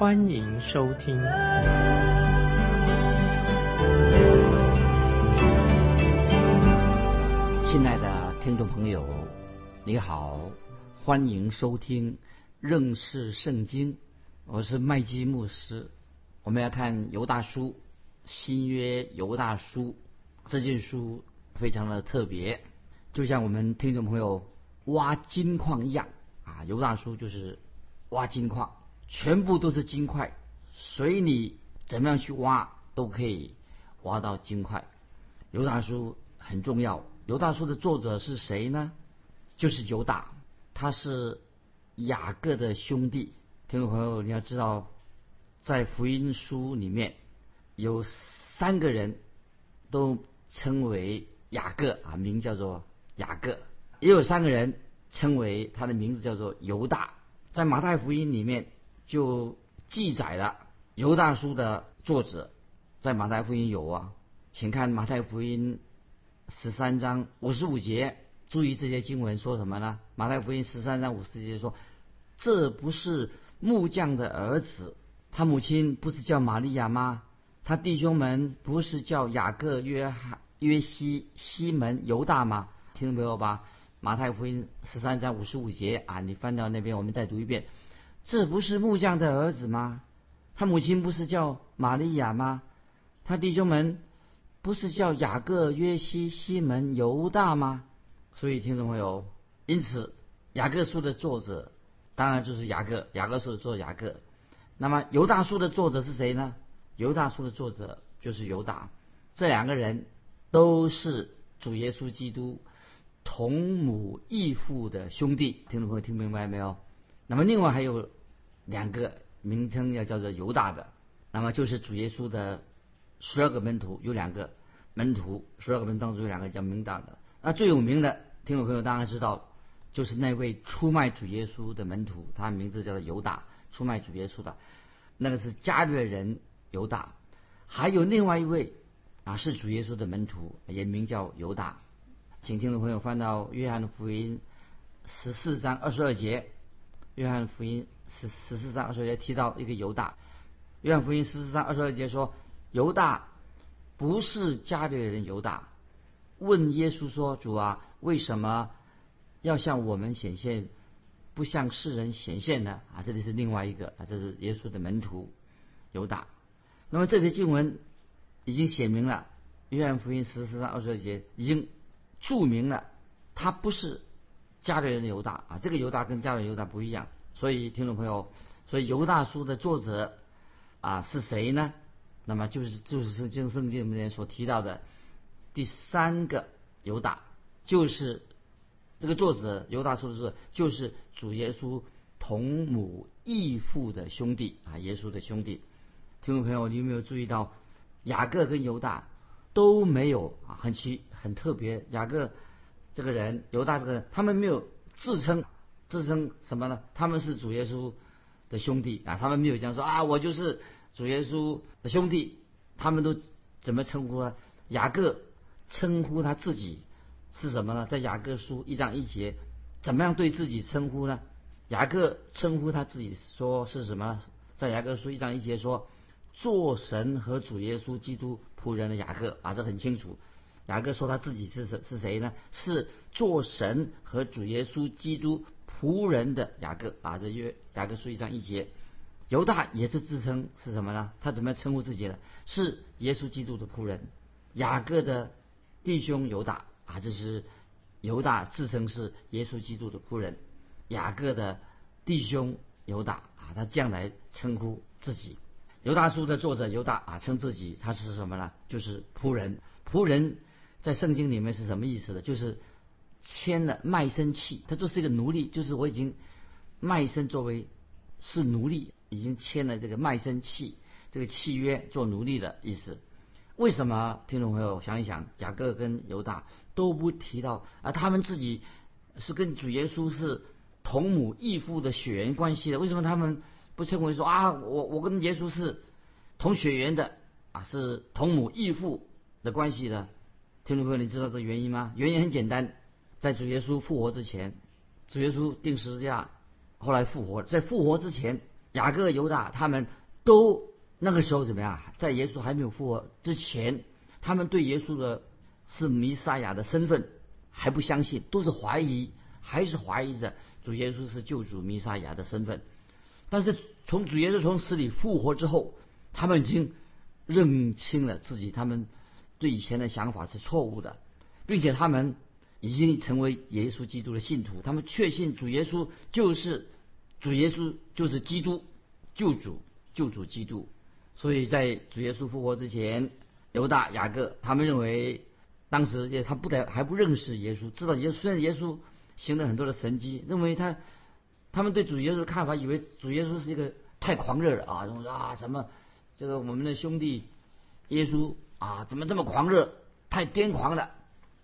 欢迎收听。亲爱的听众朋友，你好，欢迎收听认识圣经。我是麦基牧师。我们要看犹大书，新约犹大书这件书非常的特别，就像我们听众朋友挖金矿一样啊。犹大书就是挖金矿，全部都是金块，随你怎么样去挖都可以挖到金块。犹大书很重要。犹大书的作者是谁呢？就是犹大，他是雅各的兄弟。听众朋友，你要知道，在福音书里面有三个人都称为雅各啊，名叫做雅各；也有三个人称为他的名字叫做犹大。在马太福音里面就记载了犹大书的作者，在马太福音有啊，请看马太福音。十三章五十五节，注意这些经文说什么呢？马太福音十三章五十节说：“这不是木匠的儿子，他母亲不是叫玛利亚吗？他弟兄们不是叫雅各、约翰、约西、西门、犹大吗？”听懂没有吧？马太福音十三章五十五节啊，你翻到那边，我们再读一遍：“这不是木匠的儿子吗？他母亲不是叫玛利亚吗？他弟兄们。”不是叫雅各、约西、西门、犹大吗？所以听众朋友，因此雅各书的作者当然就是雅各，雅各书的作者雅各。那么犹大书的作者是谁呢？犹大书的作者就是犹大。这两个人都是主耶稣基督同母异父的兄弟。听众朋友听明白没有？那么另外还有两个名称要叫做犹大的，那么就是主耶稣的。十二个门徒有两个门徒，十二个门当中有两个叫名大的。那最有名的听众朋友当然知道，就是那位出卖主耶稣的门徒，他名字叫做犹大，出卖主耶稣的，那个是加略人犹大。还有另外一位啊，是主耶稣的门徒，也名叫犹大。请听众朋友翻到约翰的福音十四章二十二节，约翰福音十十四章二十二节提到一个犹大。约翰福音十四章二十二节说。犹大不是家里的人犹大，问耶稣说：“主啊，为什么要向我们显现，不向世人显现呢？”啊，这里是另外一个啊，这是耶稣的门徒犹大。那么这些经文已经写明了，约翰福音十四章二十二节已经注明了，他不是加略人的犹大啊，这个犹大跟加略犹大不一样。所以听众朋友，所以犹大书的作者啊是谁呢？那么就是就是圣经圣经里面所提到的第三个犹大，就是这个作者犹大说的是就是主耶稣同母异父的兄弟啊，耶稣的兄弟。听众朋友，你有没有注意到雅各跟犹大都没有啊？很奇很特别，雅各这个人，犹大这个人，他们没有自称自称什么呢？他们是主耶稣的兄弟啊，他们没有这样说啊，我就是。主耶稣的兄弟，他们都怎么称呼呢？雅各称呼他自己是什么呢？在雅各书一章一节，怎么样对自己称呼呢？雅各称呼他自己说是什么？在雅各书一章一节说，做神和主耶稣基督仆人的雅各啊，这很清楚。雅各说他自己是谁？是谁呢？是做神和主耶稣基督仆人的雅各啊，这约雅各书一章一节。犹大也是自称是什么呢？他怎么样称呼自己的？是耶稣基督的仆人，雅各的弟兄犹大啊，这是犹大自称是耶稣基督的仆人，雅各的弟兄犹大啊，他将来称呼自己。犹大书的作者犹大啊，称自己他是什么呢？就是仆人。仆人在圣经里面是什么意思的？就是签了卖身契，他就是一个奴隶，就是我已经卖身作为是奴隶。已经签了这个卖身契，这个契约做奴隶的意思。为什么听众朋友想一想，雅各跟犹大都不提到啊，他们自己是跟主耶稣是同母异父的血缘关系的？为什么他们不称为说啊，我我跟耶稣是同血缘的啊，是同母异父的关系的？听众朋友，你知道这原因吗？原因很简单，在主耶稣复活之前，主耶稣定十字架，后来复活，在复活之前，雅各、犹大他们都那个时候怎么样？在耶稣还没有复活之前，他们对耶稣的是弥撒亚的身份还不相信，都是怀疑，还是怀疑着主耶稣是救主弥撒亚的身份。但是从主耶稣从死里复活之后，他们已经认清了自己，他们。对以前的想法是错误的，并且他们已经成为耶稣基督的信徒，他们确信主耶稣就是主耶稣就是基督救主救主基督。所以在主耶稣复活之前，犹大雅各他们认为当时也他不得还不认识耶稣，知道耶稣虽然耶稣行了很多的神迹，认为他他们对主耶稣的看法，以为主耶稣是一个太狂热了啊，认为啊什么这个我们的兄弟耶稣。啊，怎么这么狂热，太癫狂了！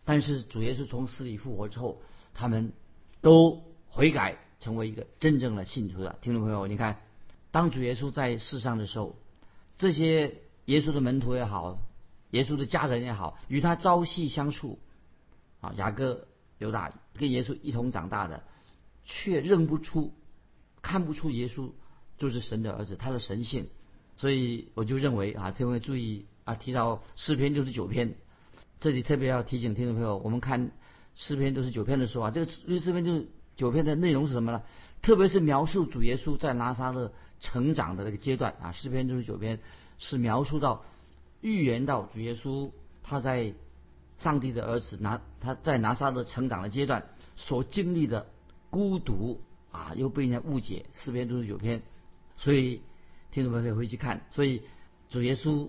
但是主耶稣从死里复活之后，他们都悔改，成为一个真正的信徒了。听众朋友，你看，当主耶稣在世上的时候，这些耶稣的门徒也好，耶稣的家人也好，与他朝夕相处，啊，雅各、犹大跟耶稣一同长大的，却认不出、看不出耶稣就是神的儿子，他的神性。所以我就认为啊，特别注意。啊，提到诗篇六十九篇，这里特别要提醒听众朋友，我们看诗篇六十九篇的时候啊，这个诗篇六十九篇的内容是什么呢？特别是描述主耶稣在拿撒勒成长的那个阶段啊，诗篇六十九篇是描述到预言到主耶稣他在上帝的儿子拿他在拿撒勒成长的阶段所经历的孤独啊，又被人家误解。诗篇六十九篇，所以听众朋友可以回去看，所以主耶稣。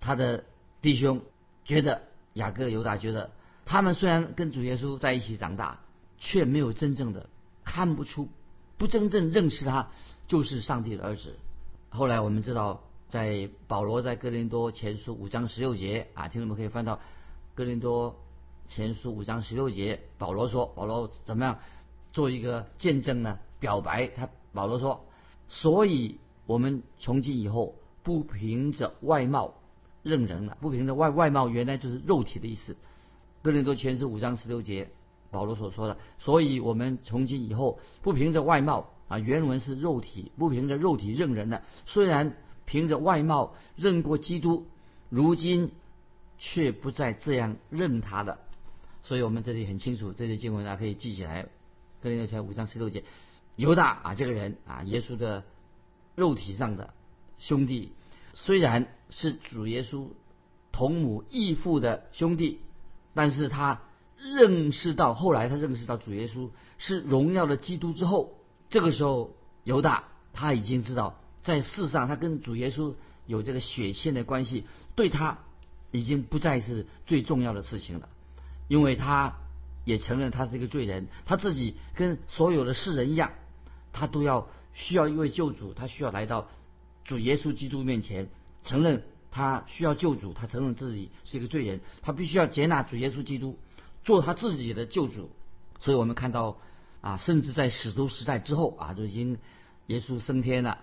他的弟兄觉得雅各、犹大觉得，他们虽然跟主耶稣在一起长大，却没有真正的看不出，不真正认识他就是上帝的儿子。后来我们知道，在保罗在哥林多前书五章十六节啊，听众们可以翻到哥林多前书五章十六节，保罗说，保罗怎么样做一个见证呢？表白他，保罗说，所以我们从今以后不凭着外貌。认人了，不凭着外外貌，原来就是肉体的意思。哥林多前书五章十六节，保罗所说的，所以我们从今以后不凭着外貌啊，原文是肉体，不凭着肉体认人了。虽然凭着外貌认过基督，如今却不再这样认他的。所以我们这里很清楚，这些经文大家可以记起来。哥林多前五章十六节，犹大啊，这个人啊，耶稣的肉体上的兄弟。虽然是主耶稣同母异父的兄弟，但是他认识到后来他认识到主耶稣是荣耀的基督之后，这个时候犹大他已经知道在世上他跟主耶稣有这个血亲的关系，对他已经不再是最重要的事情了，因为他也承认他是一个罪人，他自己跟所有的世人一样，他都要需要一位救主，他需要来到。主耶稣基督面前承认他需要救主，他承认自己是一个罪人，他必须要接纳主耶稣基督做他自己的救主。所以我们看到啊，甚至在使徒时代之后啊，就已经耶稣升天了，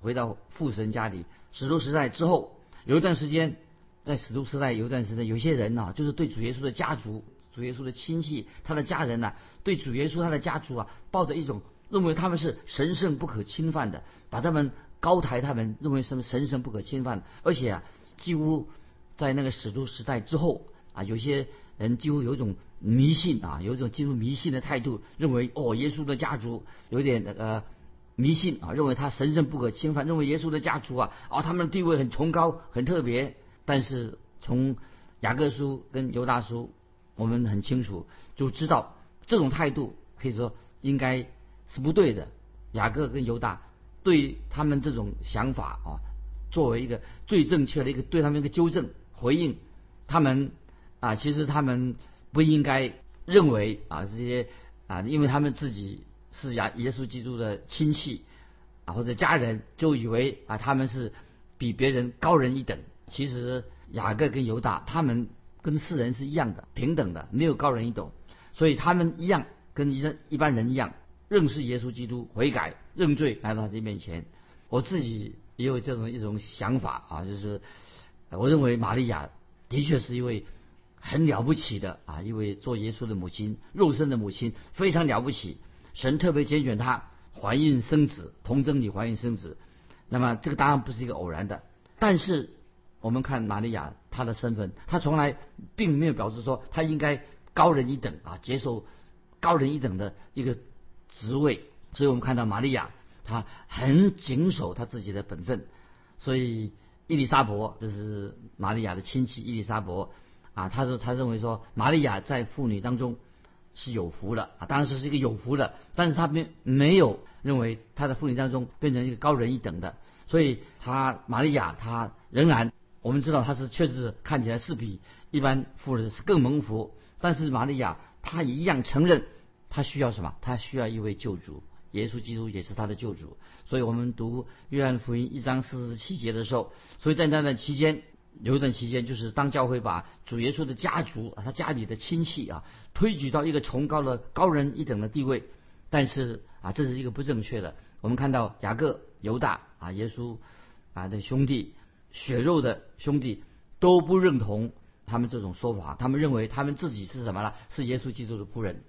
回到父神家里。使徒时代之后有一段时间，在使徒时代有一段时间，有些人呢，就是对主耶稣的家族、主耶稣的亲戚、他的家人呢，对主耶稣他的家族啊，抱着一种认为他们是神圣不可侵犯的，把他们。高抬他们，认为什么神圣不可侵犯，而且啊，几乎在那个使徒时代之后啊，有些人几乎有一种迷信啊，有一种进入迷信的态度，认为哦，耶稣的家族有点呃迷信啊，认为他神圣不可侵犯，认为耶稣的家族啊，啊，他们的地位很崇高很特别。但是从雅各书跟犹大书，我们很清楚就知道这种态度可以说应该是不对的。雅各跟犹大。对他们这种想法啊，作为一个最正确的一个对他们一个纠正回应，他们啊，其实他们不应该认为啊这些啊，因为他们自己是亚耶稣基督的亲戚啊或者家人，就以为啊他们是比别人高人一等。其实雅各跟犹大他们跟世人是一样的，平等的，没有高人一等，所以他们一样跟一一般人一样认识耶稣基督，悔改认罪来到他的面前。我自己也有这种一种想法啊，就是我认为玛利亚的确是一位很了不起的啊，一位做耶稣的母亲，肉身的母亲非常了不起。神特别拣选她怀孕生子，童贞女怀孕生子。那么这个当然不是一个偶然的，但是我们看玛利亚她的身份，她从来并没有表示说她应该高人一等啊，接受高人一等的一个职位。所以我们看到玛利亚她很谨守她自己的本分。所以伊丽莎伯这是玛利亚的亲戚伊丽莎伯啊，他说他认为说玛利亚在妇女当中是有福的啊，当然是一个有福的，但是他没没有。认为他在妇女当中变成一个高人一等的，所以他玛利亚他仍然我们知道他是确实看起来是比一般妇人是更蒙福，但是玛利亚她一样承认她需要什么？她需要一位救主，耶稣基督也是他的救主。所以我们读约翰福音一章四十七节的时候，所以在那段期间有一段期间，就是当教会把主耶稣的家族啊他家里的亲戚啊推举到一个崇高的高人一等的地位，但是。啊，这是一个不正确的。我们看到雅各、犹大啊，耶稣啊的兄弟、血肉的兄弟都不认同他们这种说法。他们认为他们自己是什么呢？是耶稣基督的仆人。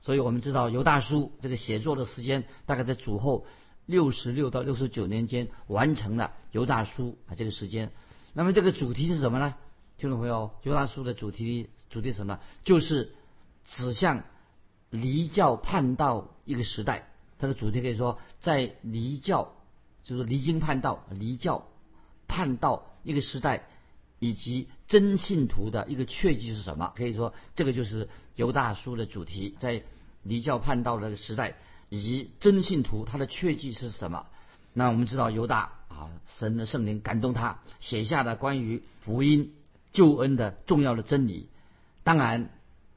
所以我们知道犹大书这个写作的时间大概在主后六十六到六十九年间完成了犹大书啊这个时间。那么这个主题是什么呢？听众朋友，犹大书的主题主题什么？就是指向离教叛道一个时代。它的主题可以说，在离教，就是离经叛道、离教叛道一个时代，以及真信徒的一个确据是什么？可以说，这个就是犹大书的主题，在离教叛道的时代，以及真信徒他的确据是什么？那我们知道，犹大啊，神的圣灵感动他写下的关于福音救恩的重要的真理。当然，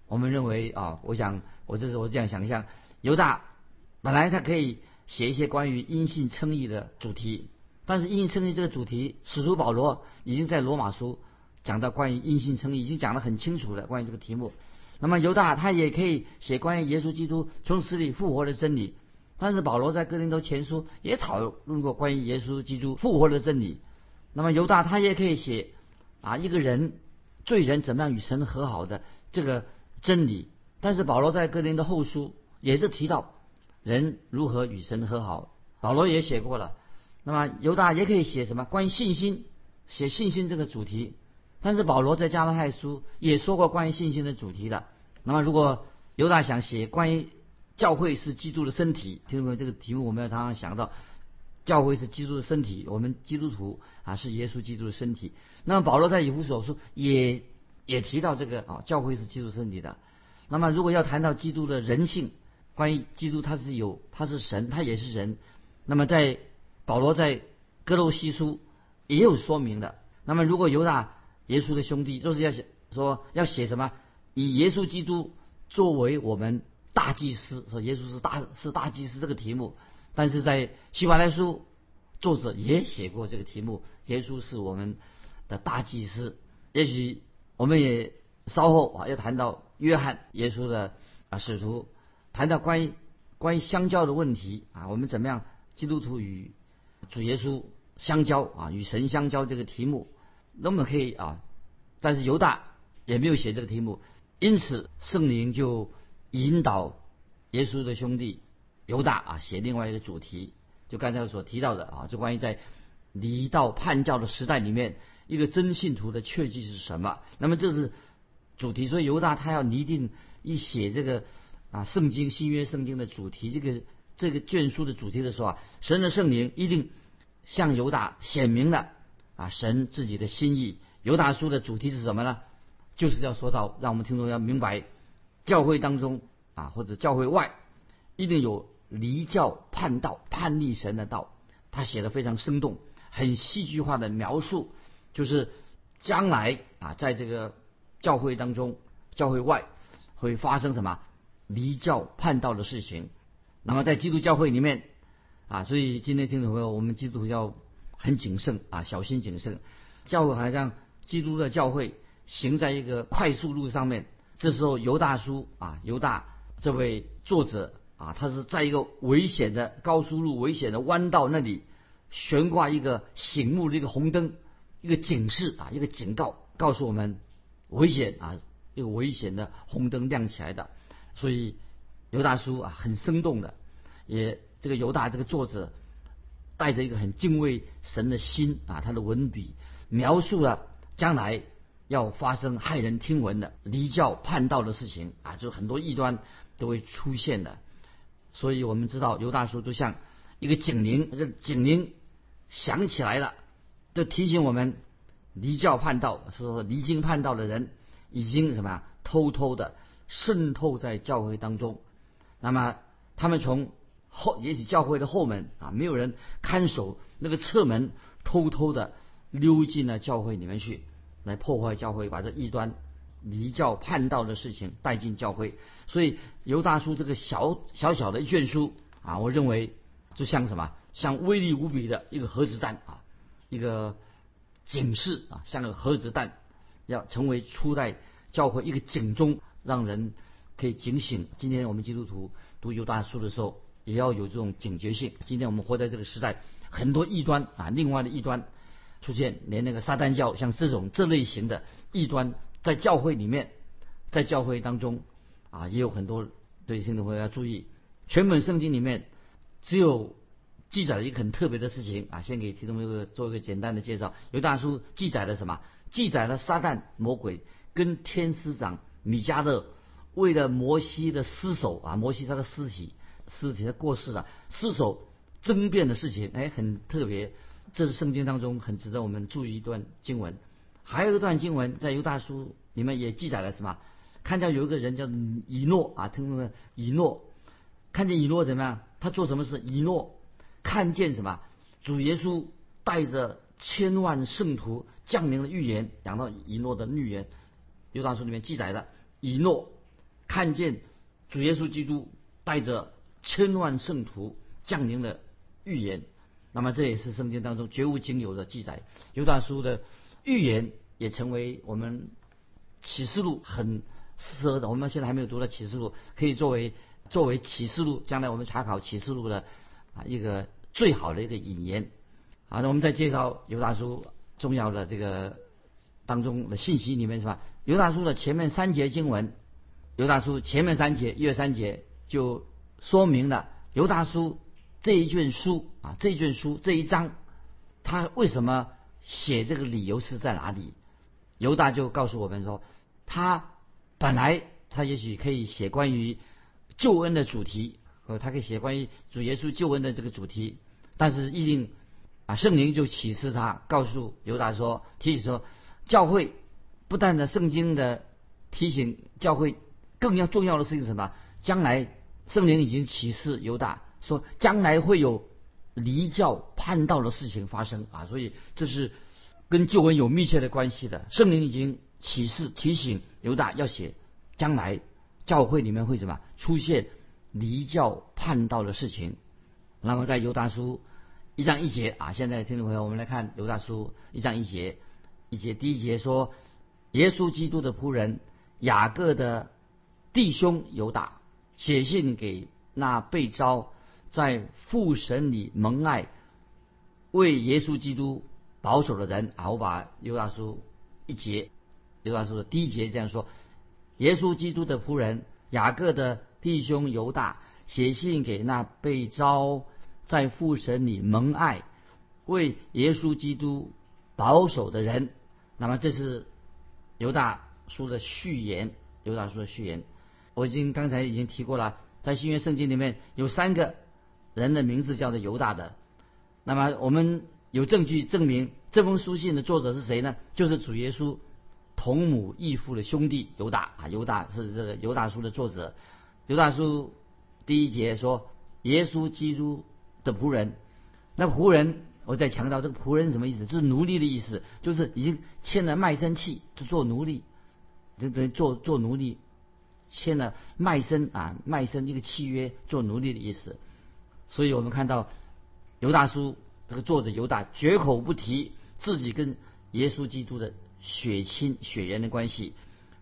我们认为啊，我想我这是我这样想象，犹大。本来他可以写一些关于因信称义的主题，但是因信称义这个主题，使徒保罗已经在罗马书讲到关于因信称义，已经讲得很清楚了。关于这个题目，那么犹大他也可以写关于耶稣基督从死里复活的真理，但是保罗在哥林多前书也讨论过关于耶稣基督复活的真理。那么犹大他也可以写啊一个人罪人怎么样与神和好的这个真理，但是保罗在哥林多后书也是提到。人如何与神和好？保罗也写过了。那么犹大也可以写什么？关于信心，写信心这个主题。但是保罗在加拉太书也说过关于信心的主题的。那么如果犹大想写关于教会是基督的身体，听众朋友，这个题目我们要常常想到，教会是基督的身体，我们基督徒啊是耶稣基督的身体。那么保罗在以弗所书也也提到这个啊，教会是基督身体的。那么如果要谈到基督的人性，关于基督，他是有，他是神，他也是人。那么在保罗在哥罗西书也有说明的。那么如果犹大耶稣的兄弟，就是要写说要写什么，以耶稣基督作为我们大祭司，说耶稣是大是大祭司这个题目。但是在希伯来书作者也写过这个题目，耶稣是我们的大祭司。也许我们也稍后啊要谈到约翰耶稣的啊使徒。谈到关于关于相交的问题啊，我们怎么样基督徒与主耶稣相交啊，与神相交这个题目，那么可以啊，但是犹大也没有写这个题目，因此圣灵就引导耶稣的兄弟犹大啊写另外一个主题，就刚才我所提到的啊，就关于在离道叛教的时代里面，一个真信徒的确据是什么？那么这是主题，所以犹大他要拟定一写这个。啊，圣经新约圣经的主题，这个这个卷书的主题的时候啊，神的圣灵一定向犹大显明了啊，神自己的心意。犹大书的主题是什么呢？就是要说到，让我们听众要明白，教会当中啊，或者教会外，一定有离教叛道、叛逆神的道。他写的非常生动，很戏剧化的描述，就是将来啊，在这个教会当中、教会外会发生什么？离教叛道的事情，那么在基督教会里面啊，所以今天听众朋友，我们基督教很谨慎啊，小心谨慎。教会好像基督的教会行在一个快速路上面，这时候犹大叔啊，犹大这位作者啊，他是在一个危险的高速路、危险的弯道那里悬挂一个醒目的一个红灯，一个警示啊，一个警告，告诉我们危险啊，一个危险的红灯亮起来的。所以犹大叔啊，很生动的，也这个犹大这个作者带着一个很敬畏神的心啊，他的文笔。描述了将来要发生骇人听闻的离教叛道的事情啊，就很多异端都会出现的。所以我们知道犹大书就像一个警铃，这警铃响起来了，就提醒我们离教叛道，说离经叛道的人已经什么呀，偷偷的渗透在教会当中。那么他们从后，也许教会的后门啊，没有人看守那个侧门，偷偷的。溜进了教会里面去，来破坏教会，把这异端、离教叛道的事情带进教会。所以犹大书这个小小小的一卷书啊，我认为就像什么，像威力无比的一个核子弹啊，一个警示啊，像那个核子弹，要成为初代教会一个警钟，让人可以警醒。今天我们基督徒读犹大书的时候，也要有这种警觉性。今天我们活在这个时代，很多异端啊，另外的异端。出现连那个撒旦教像这种这类型的异端，在教会里面，在教会当中啊，也有很多对听众朋友要注意。全本圣经里面只有记载了一个很特别的事情啊，先给听众朋友做一个简单的介绍。犹大书记载了什么？记载了撒旦魔鬼跟天使长米迦勒为了摩西的尸首啊，摩西他的尸体尸体他过世了，尸首争辩的事情，哎，很特别。这是圣经当中很值得我们注意一段经文，还有一段经文在犹大书里面也记载了什么？看见有一个人叫以诺啊，听众们，以诺看见以诺怎么样？他做什么事？以诺看见什么？主耶稣带着千万圣徒降临的预言，讲到以诺的预言，犹大书里面记载的，以诺看见主耶稣基督带着千万圣徒降临的预言。那么这也是圣经当中绝无仅有的记载，犹大书的预言也成为我们启示录很适合的。我们现在还没有读到启示录，可以作为作为启示录将来我们查考启示录的啊一个最好的一个引言。好，那我们再介绍犹大书重要的这个当中的信息里面是吧？犹大书的前面三节经文，犹大书前面三节、一、二三节就说明了犹大书。这一卷书啊，这一卷书这一章，他为什么写这个理由是在哪里？犹大就告诉我们说，他本来他也许可以写关于救恩的主题，呃，他可以写关于主耶稣救恩的这个主题，但是一定啊，圣灵就启示他，告诉犹大说，提醒说，教会不但的圣经的提醒，教会更要重要的事情是什么？将来圣灵已经启示犹大。说将来会有离教叛道的事情发生啊，所以这是跟旧闻有密切的关系的。圣灵已经启示提醒犹大要写将来教会里面会什么出现离教叛道的事情。那么在犹大书一章一节啊，现在听众朋友，我们来看犹大书一章一节，一节第一节说，耶稣基督的仆人雅各的弟兄犹大写信给那被招。在父神里蒙爱，为耶稣基督保守的人啊，我把犹大书一节，犹大书的第一节这样说：耶稣基督的仆人雅各的弟兄犹大写信给那被招在父神里蒙爱，为耶稣基督保守的人。那么这是犹大书的序言，犹大书的序言。我已经刚才已经提过了，在新约圣经里面有三个。人的名字叫做犹大的，那么我们有证据证明这封书信的作者是谁呢？就是主耶稣同母异父的兄弟犹大啊，犹大是这个犹大书的作者。犹大书第一节说耶稣基督的仆人，那仆人我再强调这个仆人什么意思？就是奴隶的意思，就是已经签了卖身契，就做奴隶，就等于做做奴隶，签了卖身啊卖身一个契约做奴隶的意思。所以我们看到犹大书这个作者犹大绝口不提自己跟耶稣基督的血亲血缘的关系，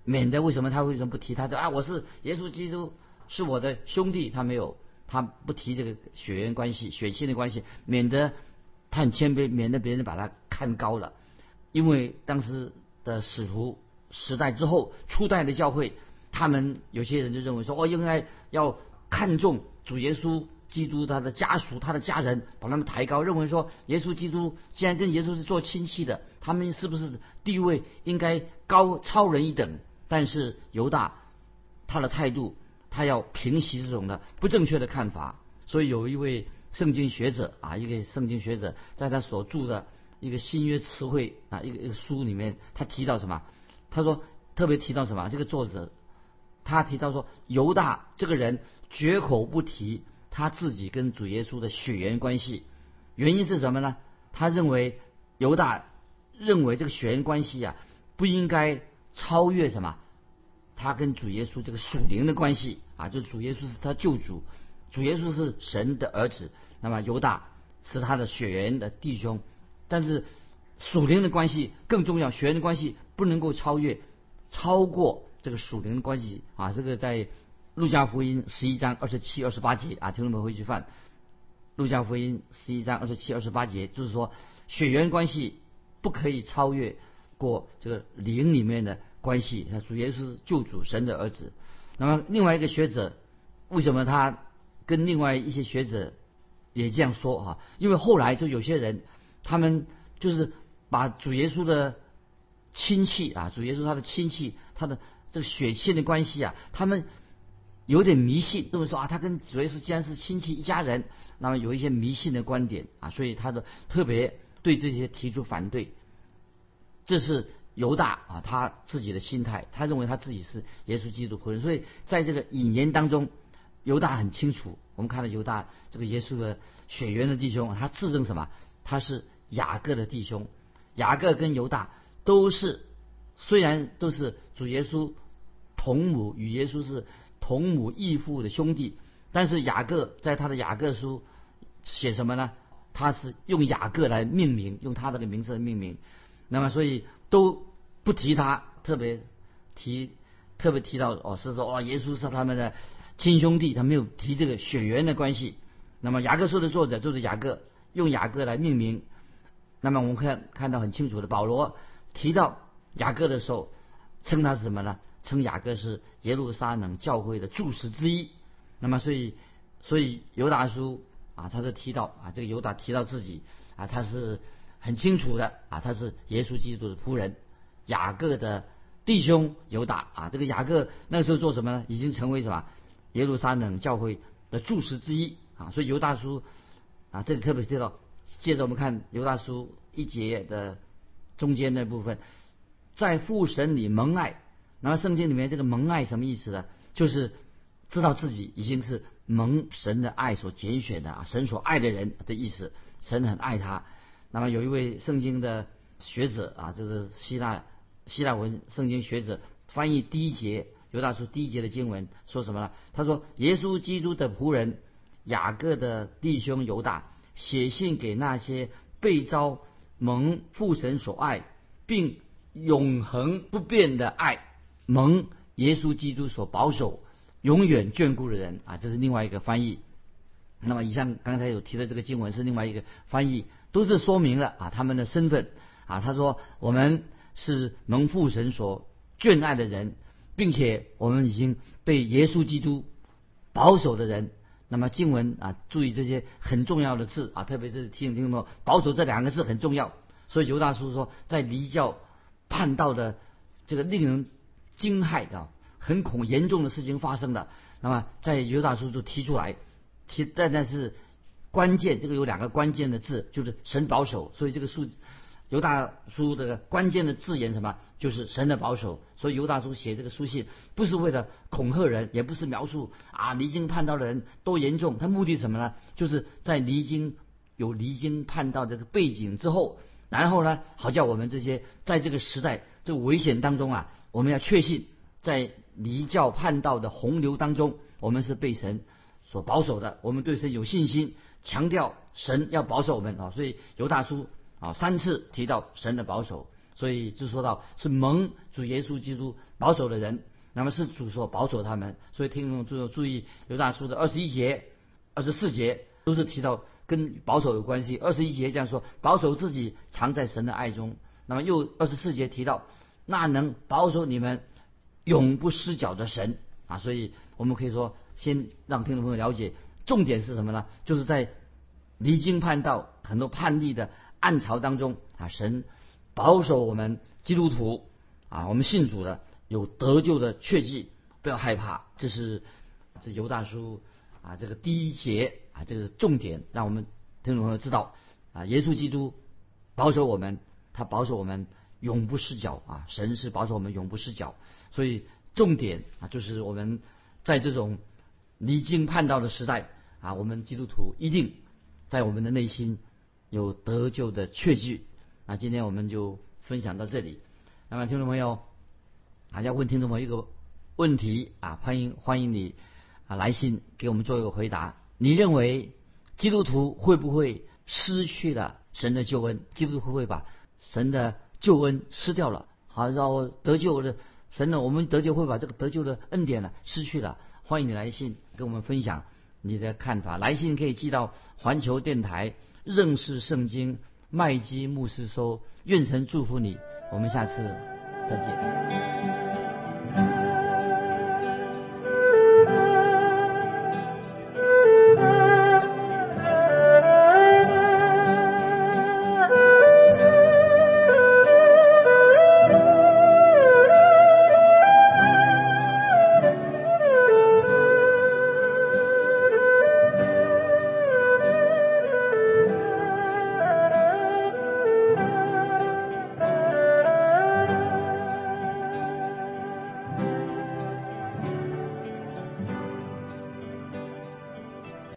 免得为什么他为什么不提？他说啊，我是耶稣基督是我的兄弟，他没有，他不提这个血缘关系、血亲的关系，免得他很谦卑，免得别人把他看高了。因为当时的使徒时代之后，初代的教会，他们有些人就认为说，哦，应该要看重主耶稣。基督他的家属、他的家人把他们抬高，认为说耶稣基督既然跟耶稣是做亲戚的，他们是不是地位应该高超人一等？但是犹大他的态度，他要平息这种的不正确的看法。所以有一位圣经学者啊，一个圣经学者在他所著的一个新约词汇啊一个一个书里面，他提到什么？他说特别提到什么？这个作者他提到说犹大这个人绝口不提。他自己跟主耶稣的血缘关系，原因是什么呢？他认为犹大认为这个血缘关系啊，不应该超越什么？他跟主耶稣这个属灵的关系啊，就主耶稣是他救主，主耶稣是神的儿子，那么犹大是他的血缘的弟兄，但是属灵的关系更重要，血缘的关系不能够超越，超过这个属灵的关系啊，这个在。路加福音十一章二十七、二十八节啊，听众们回去翻。路加福音十一章二十七、二十八节，就是说血缘关系不可以超越过这个灵里面的关系。主耶稣是救主神的儿子。那么另外一个学者，为什么他跟另外一些学者也这样说啊？因为后来就有些人，他们就是把主耶稣的亲戚啊，主耶稣他的亲戚，他的这个血亲的关系啊，他们。有点迷信，认为说啊，他跟主耶稣既然是亲戚一家人，那么有一些迷信的观点啊，所以他的特别对这些提出反对。这是犹大啊，他自己的心态，他认为他自己是耶稣基督仆人，所以在这个引言当中，犹大很清楚。我们看到犹大这个耶稣的血缘的弟兄，他自证什么？他是雅各的弟兄。雅各跟犹大都是虽然都是主耶稣同母，与耶稣是。同母异父的兄弟，但是雅各在他的雅各书写什么呢？他是用雅各来命名，用他这个名字命名。那么所以都不提他，特别提特别提到哦，是说哦，耶稣是他们的亲兄弟，他没有提这个血缘的关系。那么雅各书的作者就是雅各，用雅各来命名。那么我们看看到很清楚的，保罗提到雅各的时候，称他是什么呢？称雅各是耶路撒冷教会的柱石之一，那么所以所以犹大书啊，他是提到啊，这个犹大提到自己啊，他是很清楚的啊，他是耶稣基督的仆人，雅各的弟兄犹大。啊，这个雅各那个时候做什么呢？已经成为什么？耶路撒冷教会的柱石之一。啊，所以犹大书啊，这里特别提到，接着我们看犹大书一节的中间那部分，在父神里蒙爱。那么圣经里面这个蒙爱什么意思呢？就是知道自己已经是蒙神的爱所拣选的啊，神所爱的人的意思。神很爱他。那么有一位圣经的学者啊，这是希腊希腊文圣经学者翻译第一节犹大书第一节的经文，说什么呢？他说：“耶稣基督的仆人雅各的弟兄犹大写信给那些被召蒙父神所爱，并永恒不变的爱。”蒙耶稣基督所保守、永远眷顾的人啊，这是另外一个翻译。那么以上刚才有提的这个经文是另外一个翻译，都是说明了啊他们的身份啊。他说我们是蒙父神所眷爱的人，并且我们已经被耶稣基督保守的人。那么经文啊，注意这些很重要的字啊，特别是听听众保守这两个字很重要。所以犹大叔说，在离教叛道的这个令人。惊骇啊，很恐严重的事情发生的。那么在犹大书就提出来，提但但是关键这个有两个关键的字，就是神保守。所以这个书犹大书的关键的字眼什么，就是神的保守。所以犹大书写这个书信不是为了恐吓人，也不是描述啊离经叛道的人多严重。他目的什么呢？就是在离经有离经叛道这个背景之后，然后呢，好叫我们这些在这个时代这危险当中啊。我们要确信，在离教叛道的洪流当中，我们是被神所保守的，我们对神有信心，强调神要保守我们啊。所以犹大书啊三次提到神的保守，所以就说到是蒙主耶稣基督保守的人，那么是主所保守他们。所以听众注注意犹大书的二十一节、二十四节都是提到跟保守有关系。二十一节这样说，保守自己藏在神的爱中。那么又二十四节提到那能保守你们永不失脚的神啊，所以我们可以说。先让听众朋友了解，重点是什么呢？就是在离经叛道、很多叛逆的暗潮当中啊，神保守我们基督徒啊，我们信主的有得救的确据，不要害怕。这是这犹大书啊，这个第一节这个重点，让我们听众朋友知道啊，耶稣基督保守我们，他保守我们永不失脚啊，神是保守我们永不失脚。所以重点啊，就是我们在这种。离经叛道的时代啊，我们基督徒一定在我们的内心有得救的确据。那今天我们就分享到这里。那么听众朋友，大家问听众朋友一个问题啊，欢迎欢迎你啊来信给我们做一个回答。你认为基督徒会不会失去了神的救恩？基督徒会不会把神的救恩失掉了？好，然后得救的神呢？我们得救会把这个得救的恩典呢失去了？欢迎你来信跟我们分享你的看法。来信可以寄到环球电台认识圣经麦基牧师收。愿神祝福你，我们下次再见。